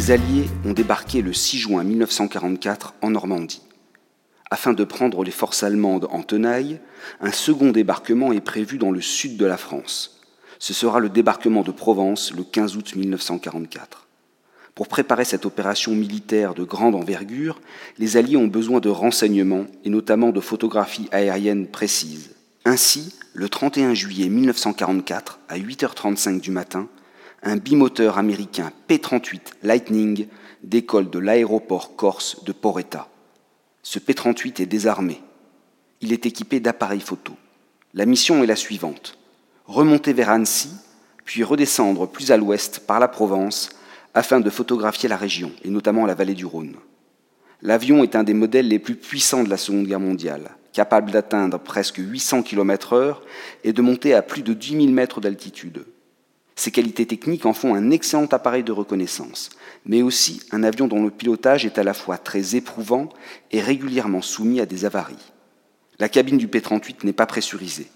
les Alliés ont débarqué le 6 juin 1944 en Normandie. Afin de prendre les forces allemandes en tenaille, un second débarquement est prévu dans le sud de la France. Ce sera le débarquement de Provence le 15 août 1944. Pour préparer cette opération militaire de grande envergure, les Alliés ont besoin de renseignements et notamment de photographies aériennes précises. Ainsi, le 31 juillet 1944, à 8h35 du matin, un bimoteur américain P-38 Lightning décolle de l'aéroport corse de Poretta. Ce P-38 est désarmé. Il est équipé d'appareils photo. La mission est la suivante. Remonter vers Annecy, puis redescendre plus à l'ouest par la Provence afin de photographier la région, et notamment la vallée du Rhône. L'avion est un des modèles les plus puissants de la Seconde Guerre mondiale, capable d'atteindre presque 800 km/h et de monter à plus de 10 000 mètres d'altitude. Ses qualités techniques en font un excellent appareil de reconnaissance, mais aussi un avion dont le pilotage est à la fois très éprouvant et régulièrement soumis à des avaries. La cabine du P-38 n'est pas pressurisée.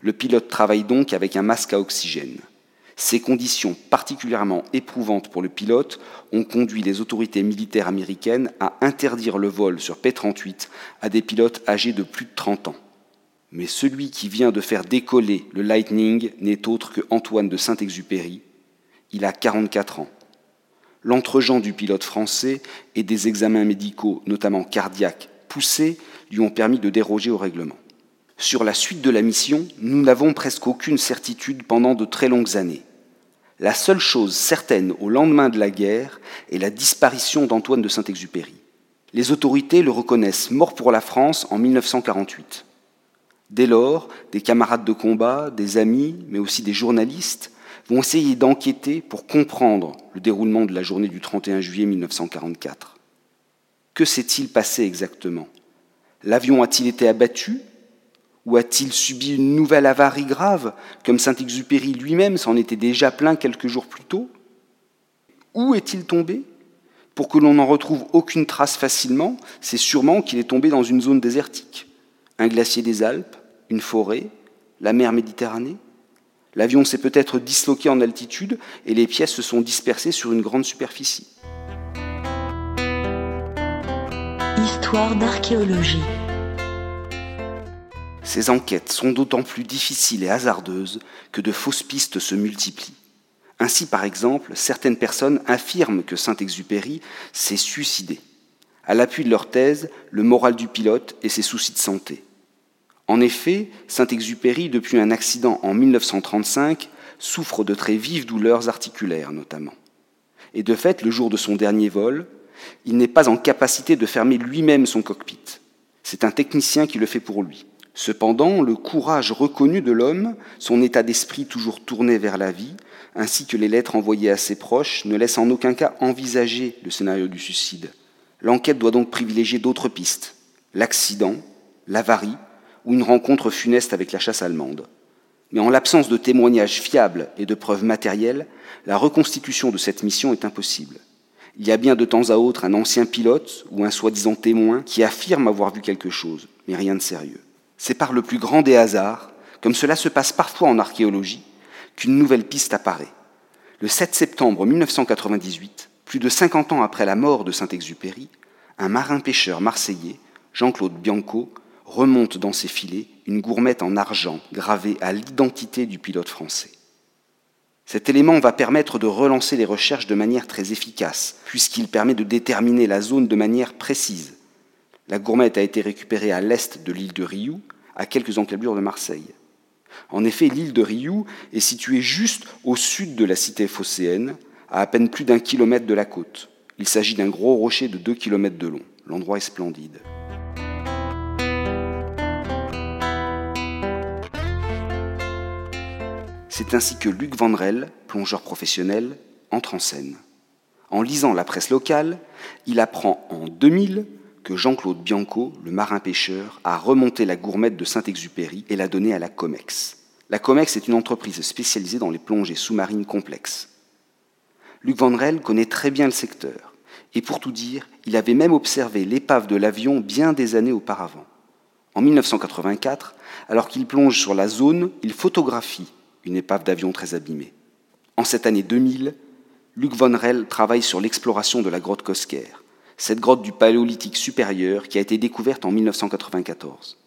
Le pilote travaille donc avec un masque à oxygène. Ces conditions particulièrement éprouvantes pour le pilote ont conduit les autorités militaires américaines à interdire le vol sur P-38 à des pilotes âgés de plus de 30 ans. Mais celui qui vient de faire décoller le Lightning n'est autre que Antoine de Saint-Exupéry. Il a 44 ans. L'entregent du pilote français et des examens médicaux, notamment cardiaques, poussés, lui ont permis de déroger au règlement. Sur la suite de la mission, nous n'avons presque aucune certitude pendant de très longues années. La seule chose certaine au lendemain de la guerre est la disparition d'Antoine de Saint-Exupéry. Les autorités le reconnaissent mort pour la France en 1948. Dès lors, des camarades de combat, des amis, mais aussi des journalistes vont essayer d'enquêter pour comprendre le déroulement de la journée du 31 juillet 1944. Que s'est-il passé exactement? L'avion a-t-il été abattu? Ou a-t-il subi une nouvelle avarie grave, comme Saint-Exupéry lui-même s'en était déjà plaint quelques jours plus tôt? Où est-il tombé? Pour que l'on n'en retrouve aucune trace facilement, c'est sûrement qu'il est tombé dans une zone désertique. Un glacier des Alpes, une forêt, la mer Méditerranée L'avion s'est peut-être disloqué en altitude et les pièces se sont dispersées sur une grande superficie. Histoire d'archéologie. Ces enquêtes sont d'autant plus difficiles et hasardeuses que de fausses pistes se multiplient. Ainsi, par exemple, certaines personnes affirment que Saint-Exupéry s'est suicidé. À l'appui de leur thèse, le moral du pilote et ses soucis de santé. En effet, Saint-Exupéry, depuis un accident en 1935, souffre de très vives douleurs articulaires notamment. Et de fait, le jour de son dernier vol, il n'est pas en capacité de fermer lui-même son cockpit. C'est un technicien qui le fait pour lui. Cependant, le courage reconnu de l'homme, son état d'esprit toujours tourné vers la vie, ainsi que les lettres envoyées à ses proches, ne laissent en aucun cas envisager le scénario du suicide. L'enquête doit donc privilégier d'autres pistes l'accident, l'avarie ou une rencontre funeste avec la chasse allemande. Mais en l'absence de témoignages fiables et de preuves matérielles, la reconstitution de cette mission est impossible. Il y a bien de temps à autre un ancien pilote ou un soi-disant témoin qui affirme avoir vu quelque chose, mais rien de sérieux. C'est par le plus grand des hasards, comme cela se passe parfois en archéologie, qu'une nouvelle piste apparaît. Le 7 septembre 1998, plus de 50 ans après la mort de Saint-Exupéry, un marin-pêcheur marseillais, Jean-Claude Bianco, remonte dans ses filets une gourmette en argent gravée à l'identité du pilote français. Cet élément va permettre de relancer les recherches de manière très efficace, puisqu'il permet de déterminer la zone de manière précise. La gourmette a été récupérée à l'est de l'île de Rioux, à quelques encablures de Marseille. En effet, l'île de Rioux est située juste au sud de la cité phocéenne, à à peine plus d'un kilomètre de la côte. Il s'agit d'un gros rocher de deux kilomètres de long. L'endroit est splendide. C'est ainsi que Luc Vandrel, plongeur professionnel, entre en scène. En lisant la presse locale, il apprend en 2000 que Jean-Claude Bianco, le marin-pêcheur, a remonté la gourmette de Saint-Exupéry et l'a donnée à la COMEX. La COMEX est une entreprise spécialisée dans les plongées sous-marines complexes. Luc Van Rel connaît très bien le secteur, et pour tout dire, il avait même observé l'épave de l'avion bien des années auparavant. En 1984, alors qu'il plonge sur la zone, il photographie une épave d'avion très abîmée. En cette année 2000, Luc von Rell travaille sur l'exploration de la grotte Kosker, cette grotte du Paléolithique supérieur qui a été découverte en 1994.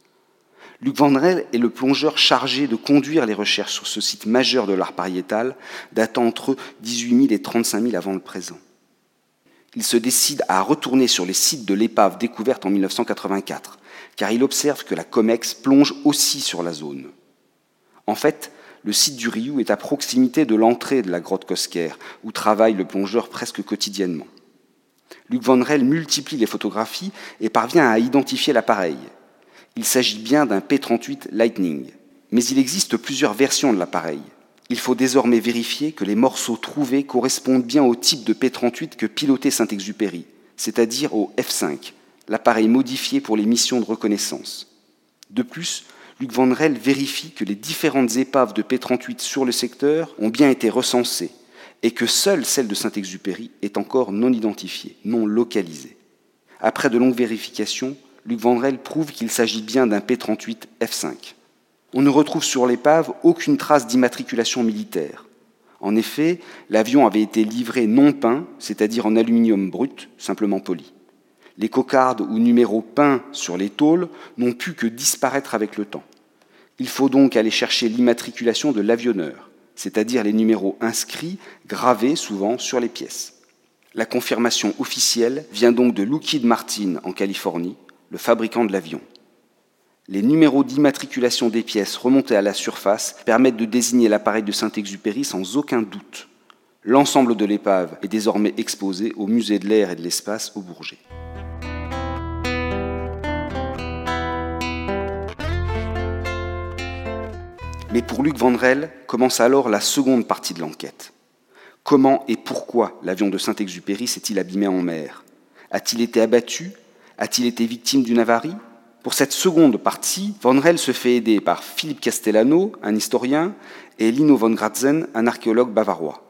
Luc Van Rel est le plongeur chargé de conduire les recherches sur ce site majeur de l'art pariétal, datant entre 18 000 et 35 000 avant le présent. Il se décide à retourner sur les sites de l'épave découverte en 1984, car il observe que la COMEX plonge aussi sur la zone. En fait, le site du Rioux est à proximité de l'entrée de la grotte Kosker, où travaille le plongeur presque quotidiennement. Luc Van Rel multiplie les photographies et parvient à identifier l'appareil. Il s'agit bien d'un P-38 Lightning. Mais il existe plusieurs versions de l'appareil. Il faut désormais vérifier que les morceaux trouvés correspondent bien au type de P-38 que pilotait Saint-Exupéry, c'est-à-dire au F5, l'appareil modifié pour les missions de reconnaissance. De plus, Luc Van Rel vérifie que les différentes épaves de P-38 sur le secteur ont bien été recensées et que seule celle de Saint-Exupéry est encore non identifiée, non localisée. Après de longues vérifications, Luc Vandrel prouve qu'il s'agit bien d'un P-38 F5. On ne retrouve sur l'épave aucune trace d'immatriculation militaire. En effet, l'avion avait été livré non peint, c'est-à-dire en aluminium brut, simplement poli. Les cocardes ou numéros peints sur les tôles n'ont pu que disparaître avec le temps. Il faut donc aller chercher l'immatriculation de l'avionneur, c'est-à-dire les numéros inscrits, gravés souvent sur les pièces. La confirmation officielle vient donc de Lockheed Martin en Californie, le fabricant de l'avion. Les numéros d'immatriculation des pièces remontés à la surface permettent de désigner l'appareil de Saint-Exupéry sans aucun doute. L'ensemble de l'épave est désormais exposé au musée de l'air et de l'espace au Bourget. Mais pour Luc Vandrel commence alors la seconde partie de l'enquête. Comment et pourquoi l'avion de Saint-Exupéry s'est-il abîmé en mer? A-t-il été abattu? A-t-il été victime d'une avarie? Pour cette seconde partie, Vandrel se fait aider par Philippe Castellano, un historien, et Lino von Gratzen, un archéologue bavarois.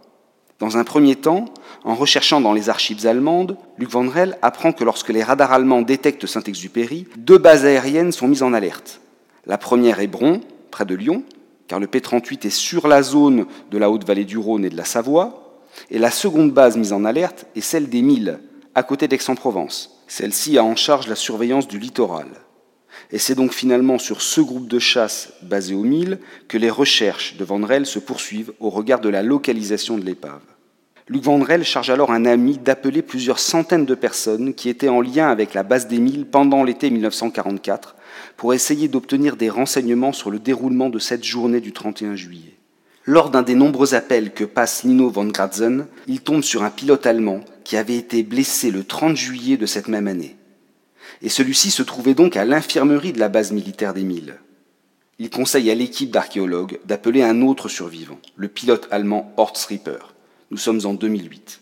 Dans un premier temps, en recherchant dans les archives allemandes, Luc Vandrel apprend que lorsque les radars allemands détectent Saint-Exupéry, deux bases aériennes sont mises en alerte. La première est Bron, près de Lyon, car le P-38 est sur la zone de la haute vallée du Rhône et de la Savoie, et la seconde base mise en alerte est celle des Milles, à côté d'Aix-en-Provence. Celle-ci a en charge la surveillance du littoral. Et c'est donc finalement sur ce groupe de chasse basé aux Milles que les recherches de Vandrel se poursuivent au regard de la localisation de l'épave. Luc Vandrel charge alors un ami d'appeler plusieurs centaines de personnes qui étaient en lien avec la base des Milles pendant l'été 1944 pour essayer d'obtenir des renseignements sur le déroulement de cette journée du 31 juillet. Lors d'un des nombreux appels que passe Nino von Gratzen, il tombe sur un pilote allemand qui avait été blessé le 30 juillet de cette même année. Et celui-ci se trouvait donc à l'infirmerie de la base militaire des Milles. Il conseille à l'équipe d'archéologues d'appeler un autre survivant, le pilote allemand Horst Ripper. Nous sommes en 2008.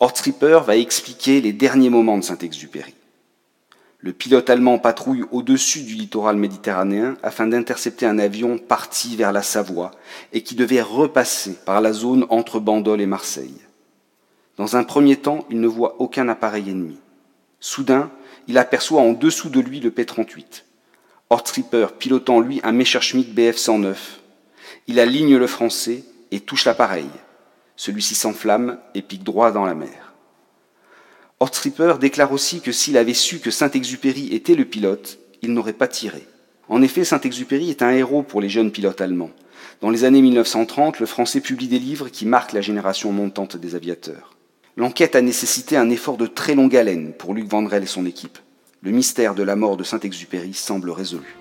Horst Ripper va expliquer les derniers moments de Saint-Exupéry. Le pilote allemand patrouille au-dessus du littoral méditerranéen afin d'intercepter un avion parti vers la Savoie et qui devait repasser par la zone entre Bandol et Marseille. Dans un premier temps, il ne voit aucun appareil ennemi. Soudain, il aperçoit en dessous de lui le P-38. Hortripper pilotant lui un Messerschmitt Bf-109. Il aligne le français et touche l'appareil. Celui-ci s'enflamme et pique droit dans la mer. Hortripper déclare aussi que s'il avait su que Saint-Exupéry était le pilote, il n'aurait pas tiré. En effet, Saint-Exupéry est un héros pour les jeunes pilotes allemands. Dans les années 1930, le français publie des livres qui marquent la génération montante des aviateurs. L'enquête a nécessité un effort de très longue haleine pour Luc Vandrel et son équipe. Le mystère de la mort de Saint-Exupéry semble résolu.